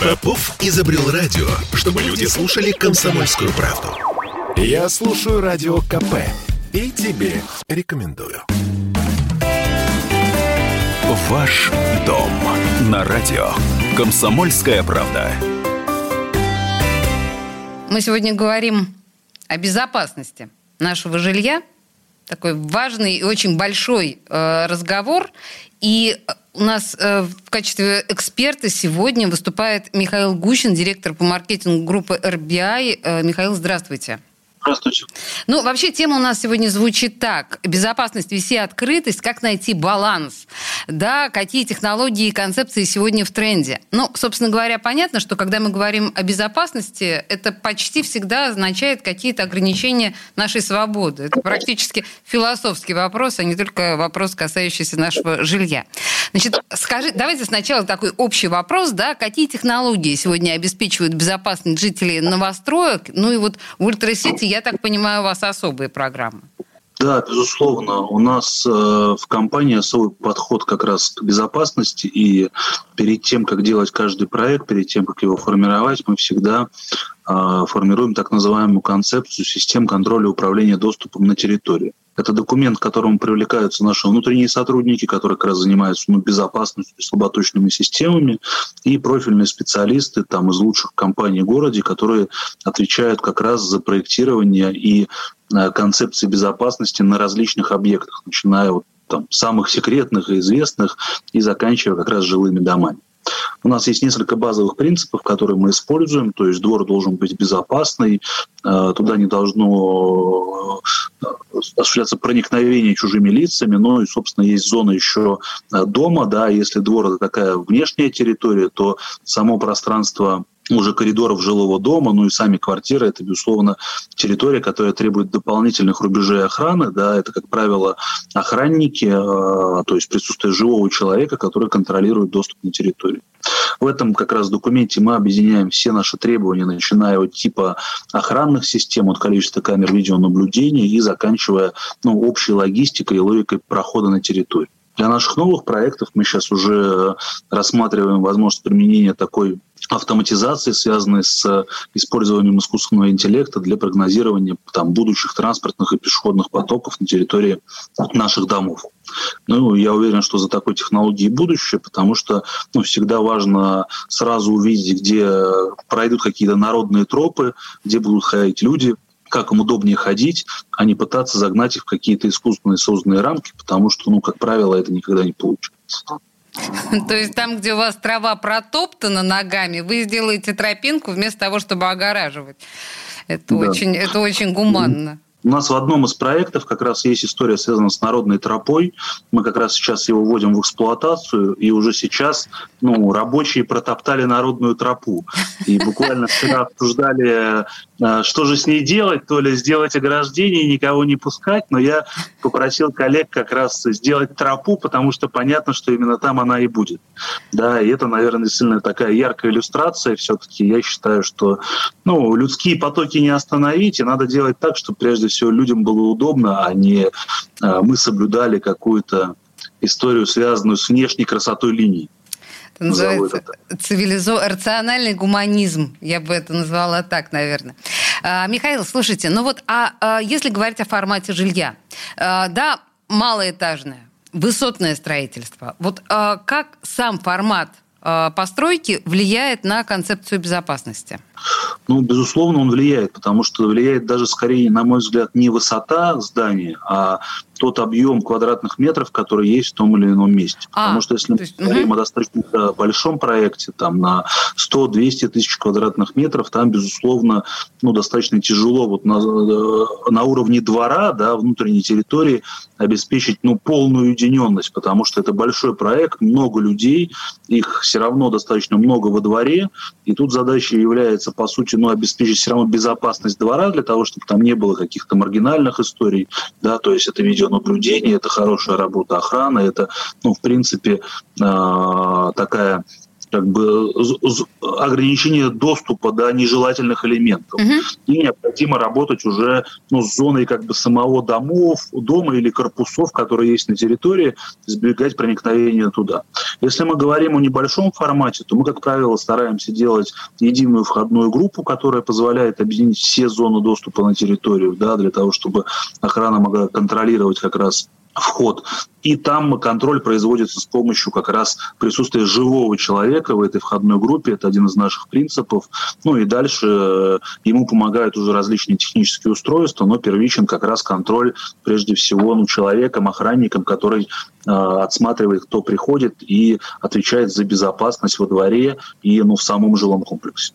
Попов изобрел радио, чтобы люди слушали комсомольскую правду. Я слушаю радио КП и тебе рекомендую. Ваш дом на радио. Комсомольская правда. Мы сегодня говорим о безопасности нашего жилья. Такой важный и очень большой э, разговор. И у нас э, в качестве эксперта сегодня выступает Михаил Гущин, директор по маркетингу группы RBI. Э, Михаил, здравствуйте. Здравствуйте. Ну, вообще тема у нас сегодня звучит так. Безопасность, виси, открытость, как найти баланс. Да, какие технологии и концепции сегодня в тренде. Ну, собственно говоря, понятно, что когда мы говорим о безопасности, это почти всегда означает какие-то ограничения нашей свободы. Это практически философский вопрос, а не только вопрос, касающийся нашего жилья. Значит, скажи, давайте сначала такой общий вопрос, да, какие технологии сегодня обеспечивают безопасность жителей новостроек, ну и вот в ультрасети я так понимаю, у вас особые программы. Да, безусловно. У нас э, в компании особый подход как раз к безопасности. И перед тем, как делать каждый проект, перед тем, как его формировать, мы всегда э, формируем так называемую концепцию систем контроля и управления доступом на территории. Это документ, к которому привлекаются наши внутренние сотрудники, которые как раз занимаются ну, безопасностью слаботочными системами, и профильные специалисты там, из лучших компаний в городе, которые отвечают как раз за проектирование и э, концепции безопасности на различных объектах, начиная от там, самых секретных и известных и заканчивая как раз жилыми домами. У нас есть несколько базовых принципов, которые мы используем. То есть двор должен быть безопасный, э, туда не должно осуществляться проникновение чужими лицами, ну и, собственно, есть зона еще э, дома, да, если двор это такая внешняя территория, то само пространство уже коридоров жилого дома, ну и сами квартиры, это, безусловно, территория, которая требует дополнительных рубежей охраны, да, это, как правило, охранники, э, то есть присутствие живого человека, который контролирует доступ на территорию. В этом как раз документе мы объединяем все наши требования, начиная от типа охранных систем, от количества камер видеонаблюдения и заканчивая ну, общей логистикой и логикой прохода на территорию. Для наших новых проектов мы сейчас уже рассматриваем возможность применения такой автоматизации, связанной с использованием искусственного интеллекта для прогнозирования там, будущих транспортных и пешеходных потоков на территории наших домов. Ну, я уверен, что за такой технологией будущее, потому что ну, всегда важно сразу увидеть, где пройдут какие-то народные тропы, где будут ходить люди, как им удобнее ходить, а не пытаться загнать их в какие-то искусственные созданные рамки, потому что, ну, как правило, это никогда не получается. То есть там, где у вас трава протоптана ногами, вы сделаете тропинку вместо того, чтобы огораживать. Это, да. очень, это очень гуманно. У нас в одном из проектов как раз есть история, связанная с народной тропой. Мы как раз сейчас его вводим в эксплуатацию, и уже сейчас ну, рабочие протоптали народную тропу. И буквально вчера обсуждали, э, что же с ней делать, то ли сделать ограждение и никого не пускать, но я попросил коллег как раз сделать тропу, потому что понятно, что именно там она и будет. Да, и это, наверное, действительно такая яркая иллюстрация. Все-таки я считаю, что ну, людские потоки не остановить, и надо делать так, чтобы прежде всего людям было удобно, а не а, мы соблюдали какую-то историю, связанную с внешней красотой линий. Это называется цивилизо... рациональный гуманизм. Я бы это назвала так, наверное. А, Михаил, слушайте, ну вот, а, а если говорить о формате жилья, а, да, малоэтажное, высотное строительство. Вот а, как сам формат постройки влияет на концепцию безопасности? Ну, безусловно, он влияет, потому что влияет даже скорее, на мой взгляд, не высота здания, а тот объем квадратных метров, который есть в том или ином месте. А, Потому что если мы есть, говорим угу. о достаточно большом проекте, там на 100-200 тысяч квадратных метров, там, безусловно, ну, достаточно тяжело вот на, э, на уровне двора, да, внутренней территории обеспечить ну, полную уединенность, потому что это большой проект, много людей, их все равно достаточно много во дворе, и тут задача является, по сути, ну, обеспечить все равно безопасность двора для того, чтобы там не было каких-то маргинальных историй, да, то есть это видео видеонаблюдение, это хорошая работа охраны, это, ну, в принципе, а, такая как бы ограничение доступа до нежелательных элементов. Угу. И необходимо работать уже ну, с зоной как бы самого домов, дома или корпусов, которые есть на территории, избегать проникновения туда. Если мы говорим о небольшом формате, то мы, как правило, стараемся делать единую входную группу, которая позволяет объединить все зоны доступа на территорию, да, для того, чтобы охрана могла контролировать как раз вход. И там контроль производится с помощью как раз присутствия живого человека в этой входной группе. Это один из наших принципов. Ну и дальше э, ему помогают уже различные технические устройства, но первичен как раз контроль прежде всего ну, человеком, охранником, который э, отсматривает, кто приходит и отвечает за безопасность во дворе и ну, в самом жилом комплексе.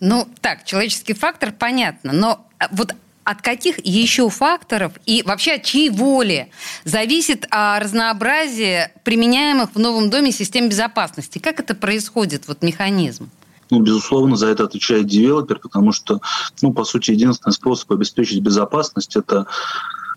Ну, так, человеческий фактор понятно, но э, вот от каких еще факторов и вообще от чьей воли зависит а, разнообразие применяемых в новом доме систем безопасности? Как это происходит, вот механизм? Ну, безусловно, за это отвечает девелопер, потому что, ну, по сути, единственный способ обеспечить безопасность – это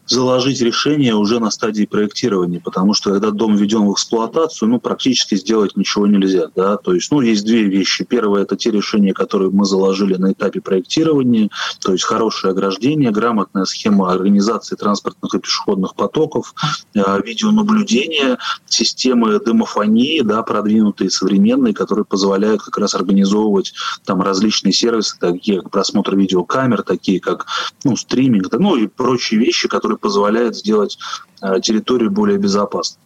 заложить решение уже на стадии проектирования, потому что когда дом введен в эксплуатацию, ну, практически сделать ничего нельзя, да, то есть, ну, есть две вещи. Первое – это те решения, которые мы заложили на этапе проектирования, то есть хорошее ограждение, грамотная схема организации транспортных и пешеходных потоков, э, видеонаблюдение, системы демофонии, да, продвинутые, современные, которые позволяют как раз организовывать там различные сервисы, такие как просмотр видеокамер, такие как, ну, стриминг, ну, и прочие вещи, которые позволяет сделать э, территорию более безопасной.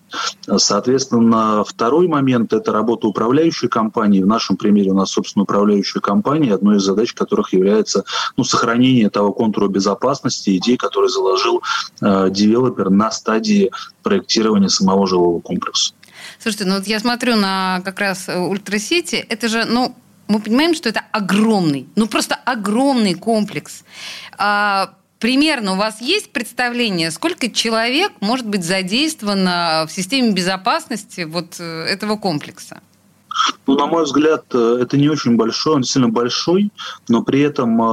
Соответственно, второй момент – это работа управляющей компании. В нашем примере у нас, собственно, управляющая компания, одной из задач которых является ну, сохранение того контура безопасности, идей, который заложил э, девелопер на стадии проектирования самого жилого комплекса. Слушайте, ну вот я смотрю на как раз Ультрасити, это же, ну, мы понимаем, что это огромный, ну просто огромный комплекс. А, примерно у вас есть представление, сколько человек может быть задействовано в системе безопасности вот э, этого комплекса? Ну, на мой взгляд, э, это не очень большой, он действительно большой, но при этом э,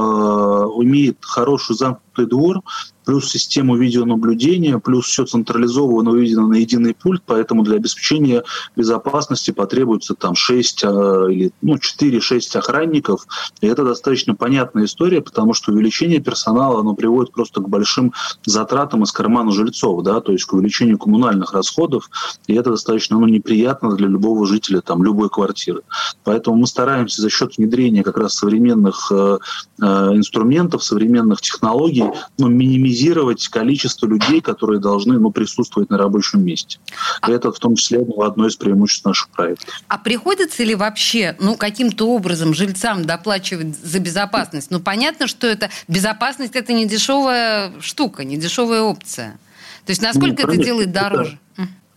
имеет хороший замкнутый двор, плюс систему видеонаблюдения, плюс все централизованно выведено на единый пульт, поэтому для обеспечения безопасности потребуется там 6 а, или ну, 4-6 охранников. И это достаточно понятная история, потому что увеличение персонала оно приводит просто к большим затратам из кармана жильцов, да, то есть к увеличению коммунальных расходов, и это достаточно ну, неприятно для любого жителя там, любой квартиры. Поэтому мы стараемся за счет внедрения как раз современных э, э, инструментов, современных технологий ну, минимизировать минимизировать количество людей, которые должны ну, присутствовать на рабочем месте. А... Это в том числе ну, одно из преимуществ наших проектов. А приходится ли вообще ну, каким-то образом жильцам доплачивать за безопасность? Ну, понятно, что это безопасность – это не дешевая штука, не дешевая опция. То есть насколько ну, это делает дороже?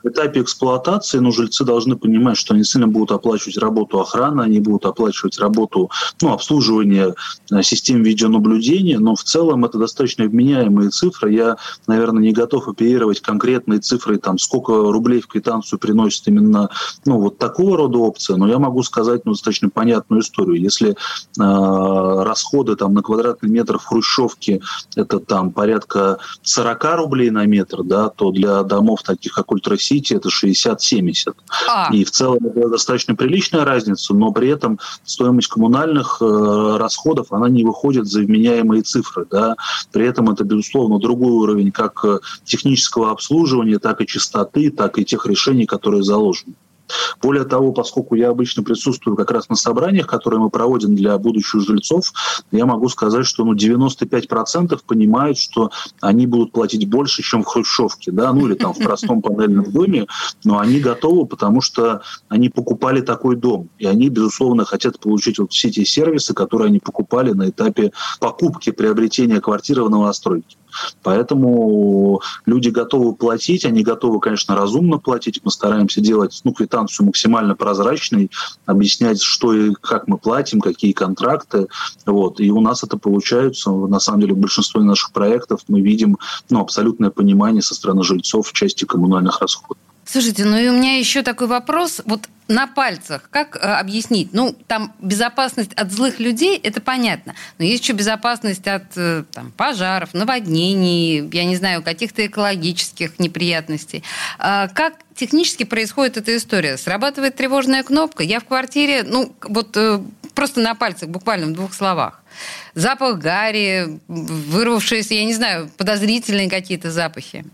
Этапе эксплуатации ну, жильцы должны понимать, что они сильно будут оплачивать работу охраны, они будут оплачивать работу ну, обслуживания э, систем видеонаблюдения, но в целом это достаточно вменяемые цифры. Я, наверное, не готов оперировать конкретные цифры, там, сколько рублей в квитанцию приносит именно ну, вот такого рода опция, но я могу сказать ну, достаточно понятную историю. Если э, расходы там, на квадратный метр в Хрущевке это там порядка 40 рублей на метр, да, то для домов таких, как Ультрасити, Сити это 60-70. А. И в целом это достаточно приличная разница, но при этом стоимость коммунальных э, расходов, она не выходит за вменяемые цифры. Да? При этом это, безусловно, другой уровень как э, технического обслуживания, так и частоты, так и тех решений, которые заложены. Более того, поскольку я обычно присутствую как раз на собраниях, которые мы проводим для будущих жильцов, я могу сказать, что ну, 95% понимают, что они будут платить больше, чем в хрущевке, да, ну или там в простом панельном доме, но они готовы, потому что они покупали такой дом, и они, безусловно, хотят получить вот все те сервисы, которые они покупали на этапе покупки, приобретения квартиры в новостройке. Поэтому люди готовы платить, они готовы, конечно, разумно платить. Мы стараемся делать ну, квитанцию максимально прозрачной, объяснять, что и как мы платим, какие контракты. Вот. И у нас это получается. На самом деле, в большинстве наших проектов мы видим ну, абсолютное понимание со стороны жильцов в части коммунальных расходов. Слушайте, ну и у меня еще такой вопрос. Вот на пальцах, как э, объяснить? Ну, там безопасность от злых людей, это понятно. Но есть еще безопасность от э, там, пожаров, наводнений, я не знаю, каких-то экологических неприятностей. А как технически происходит эта история? Срабатывает тревожная кнопка? Я в квартире, ну, вот э, просто на пальцах, буквально в двух словах. Запах гари, вырвавшиеся, я не знаю, подозрительные какие-то запахи.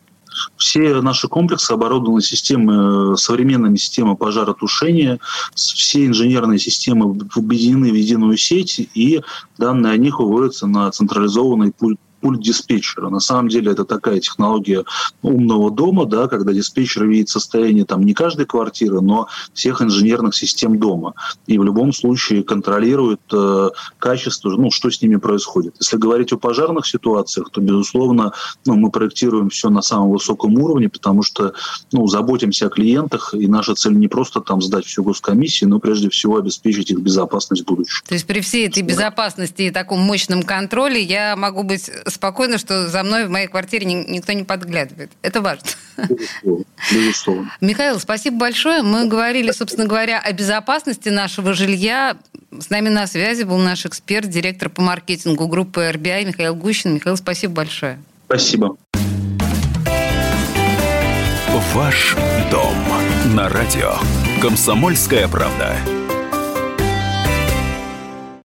Все наши комплексы оборудованы системой, современными системами пожаротушения. Все инженерные системы объединены в единую сеть, и данные о них выводятся на централизованный пульт пульт диспетчера. На самом деле это такая технология умного дома, да, когда диспетчер видит состояние там не каждой квартиры, но всех инженерных систем дома. И в любом случае контролирует э, качество, ну, что с ними происходит. Если говорить о пожарных ситуациях, то, безусловно, ну, мы проектируем все на самом высоком уровне, потому что ну, заботимся о клиентах, и наша цель не просто там сдать всю госкомиссию, но прежде всего обеспечить их безопасность в будущем. То есть при всей этой безопасности и таком мощном контроле я могу быть спокойно, что за мной в моей квартире никто не подглядывает. Это важно. Безусловно. Михаил, спасибо большое. Мы говорили, собственно говоря, о безопасности нашего жилья. С нами на связи был наш эксперт, директор по маркетингу группы RBI Михаил Гущин. Михаил, спасибо большое. Спасибо. Ваш дом на радио. Комсомольская правда.